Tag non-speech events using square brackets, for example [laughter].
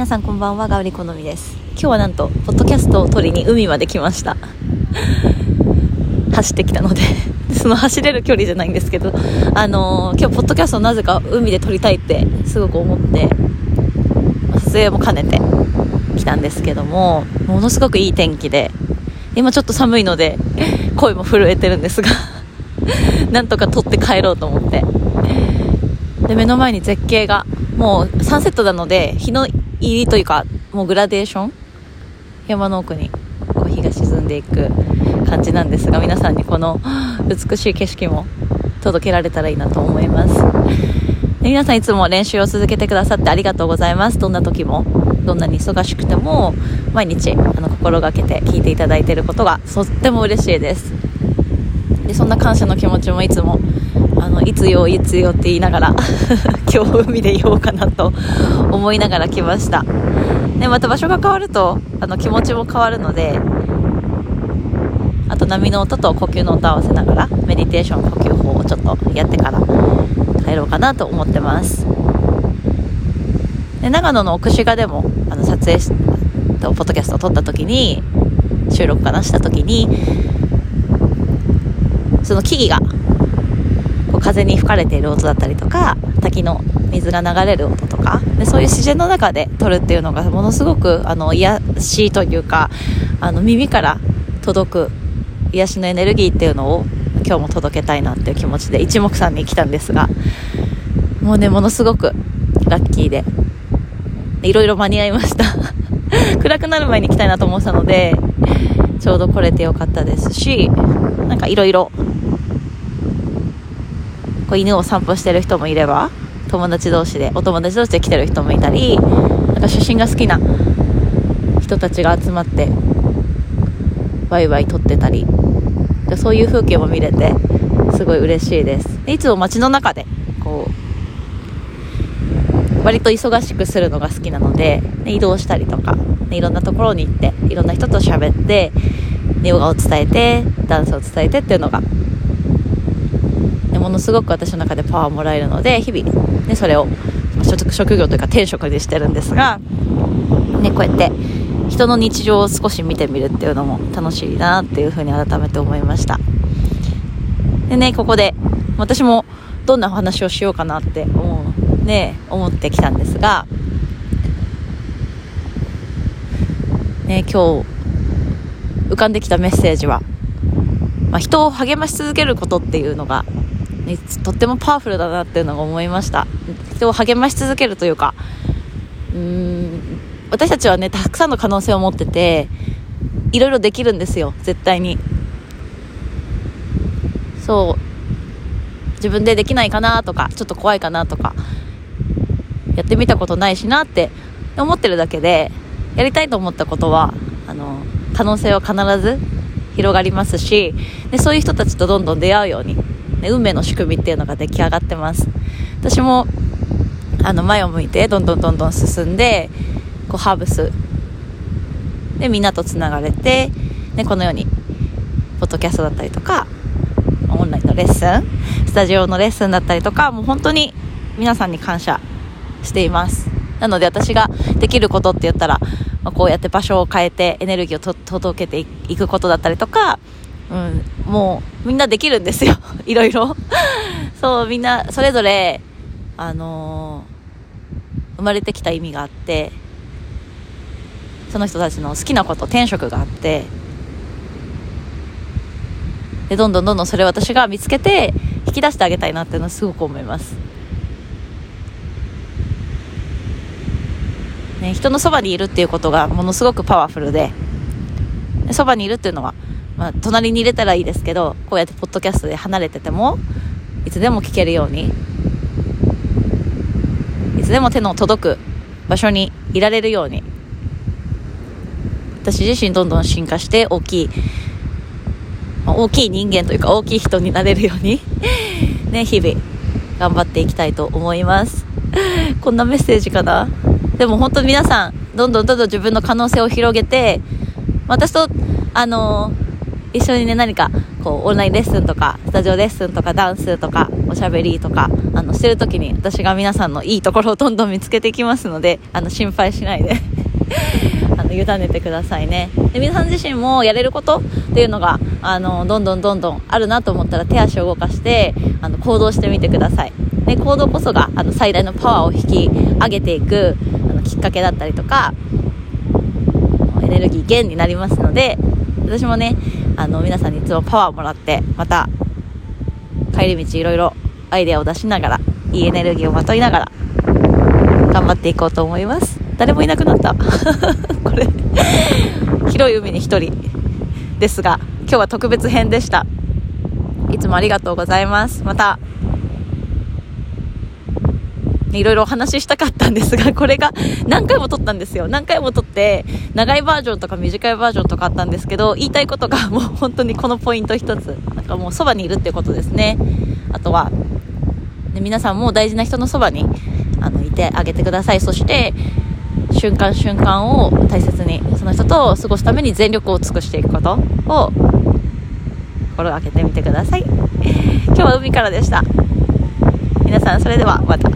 皆さんこんばんはガウリ好みです。今日はなんとポッドキャストを撮りに海まで来ました。走ってきたのでその走れる距離じゃないんですけどあのー、今日ポッドキャストなぜか海で撮りたいってすごく思って撮影も兼ねて来たんですけどもものすごくいい天気で今ちょっと寒いので声も震えてるんですがなんとか撮って帰ろうと思って。で目の前に絶景がもうサンセットなので日の入りというかもうグラデーション？山の奥にこう日が沈んでいく感じなんですが皆さんにこの [gasps] 美しい景色も届けられたらいいなと思います。皆さんいつも練習を続けてくださってありがとうございます。どんな時もどんなに忙しくても毎日あの心がけて聞いていただいていることがとっても嬉しいです。でそんな感謝の気持ちもいつもあのいつよいつよって言いながら [laughs] 今日海でいようかなと思いながら来ました。でまた場所が変わるとあの気持ちも変わるのであと波の音と呼吸の音を合わせながらメディテーション呼吸法をちょっとやってから帰ろうかなと思ってます。で長野の奥志賀でもあの撮影しポッドキャストを撮った時に収録かなした時にその木々が風に吹かれている音だったりとか滝の水が流れる音とかでそういう自然の中で撮るっていうのがものすごくあの癒しというかあの耳から届く癒しのエネルギーっていうのを今日も届けたいなっていう気持ちで一目散に来たんですがもうねものすごくラッキーでいろいろ間に合いました。[laughs] 暗くなる前に来たいなと思ってたのでちょうど来れてよかったですしなんかいろいろこう犬を散歩してる人もいれば友達同士でお友達同士で来てる人もいたりなんか写真が好きな人たちが集まってワイワイ撮ってたりでそういう風景も見れてすごい嬉しいです。いつも街の中でこう割と忙しくするのが好きなので、ね、移動したりとか、ね、いろんなところに行っていろんな人と喋ってヨガを伝えてダンスを伝えてっていうのがものすごく私の中でパワーもらえるので日々、ね、それを職業というか転職でしてるんですが、ね、こうやって人の日常を少し見てみるっていうのも楽しいなっていうふうに改めて思いました。でねここで私もどんなお話をしようかなって思うね思ってきたんですがね今日浮かんできたメッセージは、まあ、人を励まし続けることっていうのがね、とってもパワフルだなっていうのが思いました。人を励まし続けるというか。うーん。私たちはねたくさんの可能性を持ってていろいろできるんですよ。絶対に。そう。自分でできないかなとかちょっと怖いかなとか。やってみたことないしなって思ってるだけでやりたいと思ったことはあの可能性は必ず広がりますしでそういう人たちとどんどん出会うようにね、運命の仕組みっていうのが出来上がってます。私もあの前を向いてどんどんどんどん進んでこうハーブス。でみんなとつながれて、ね、このようにポッドキャストだったりとかオンラインのレッスンスタジオのレッスンだったりとかもう本当に皆さんに感謝しています。なので私ができることって言ったら、まあ、こうやって場所を変えてエネルギーを届けていくことだったりとかうん、もうみんなできるんですよ。[laughs] いろいろ。そうみんなそれぞれあのー、生まれてきた意味があってその人たちの好きなこと転職があってでどんどんどんどんそれ私が見つけて引き出してあげたいなっていうのはすごく思います、ね、人のそばにいるっていうことがものすごくパワフルでそばにいるっていうのはまあ、隣に入れたらいいですけど、こうやってポッドキャストで離れてても、いつでも聞けるように、いつでも手の届く場所にいられるように、私自身どんどん進化して大きい、まあ、大きい人間というか大きい人になれるように [laughs] ね、日々頑張っていきたいと思います。[laughs] こんなメッセージかな？でも本当皆さん、どんどんどんどん自分の可能性を広げて、私と、あのー一緒にね何かこうオンラインレッスンとかスタジオレッスンとかダンスとかおしゃべりとかあのしてる時に私が皆さんのいいところをどんどん見つけていきますのであの心配しないで [laughs] あの委ねてくださいね。で皆さん自身もやれることっていうのがあのどんどんどんどんあるなと思ったら手足を動かしてあの行動してみてください。で行動こそがあの最大のパワーを引き上げていくあのきっかけだったりとかエネルギー源になりますので私もねあの皆さんにいつもパワーをもらってまた帰り道いろいろアイデアを出しながらいいエネルギーをまといながら頑張っていこうと思います。誰もいなくなった。[laughs] これ広い海に1人ですが今日は特別編でした。いつもありがとうございます。また。いろいろお話ししたかったんですが、これが何回も撮ったんですよ。何回も撮って、長いバージョンとか短いバージョンとかあったんですけど、言いたいことがもう本当にこのポイント一つ。なんかもうそばにいるってことですね。あとは、ね、皆さんも大事な人のそばにあのいてあげてください。そして、瞬間瞬間を大切に、その人と過ごすために全力を尽くしていくことを心がけてみてください。今日は海からでした。皆さん、それではまた。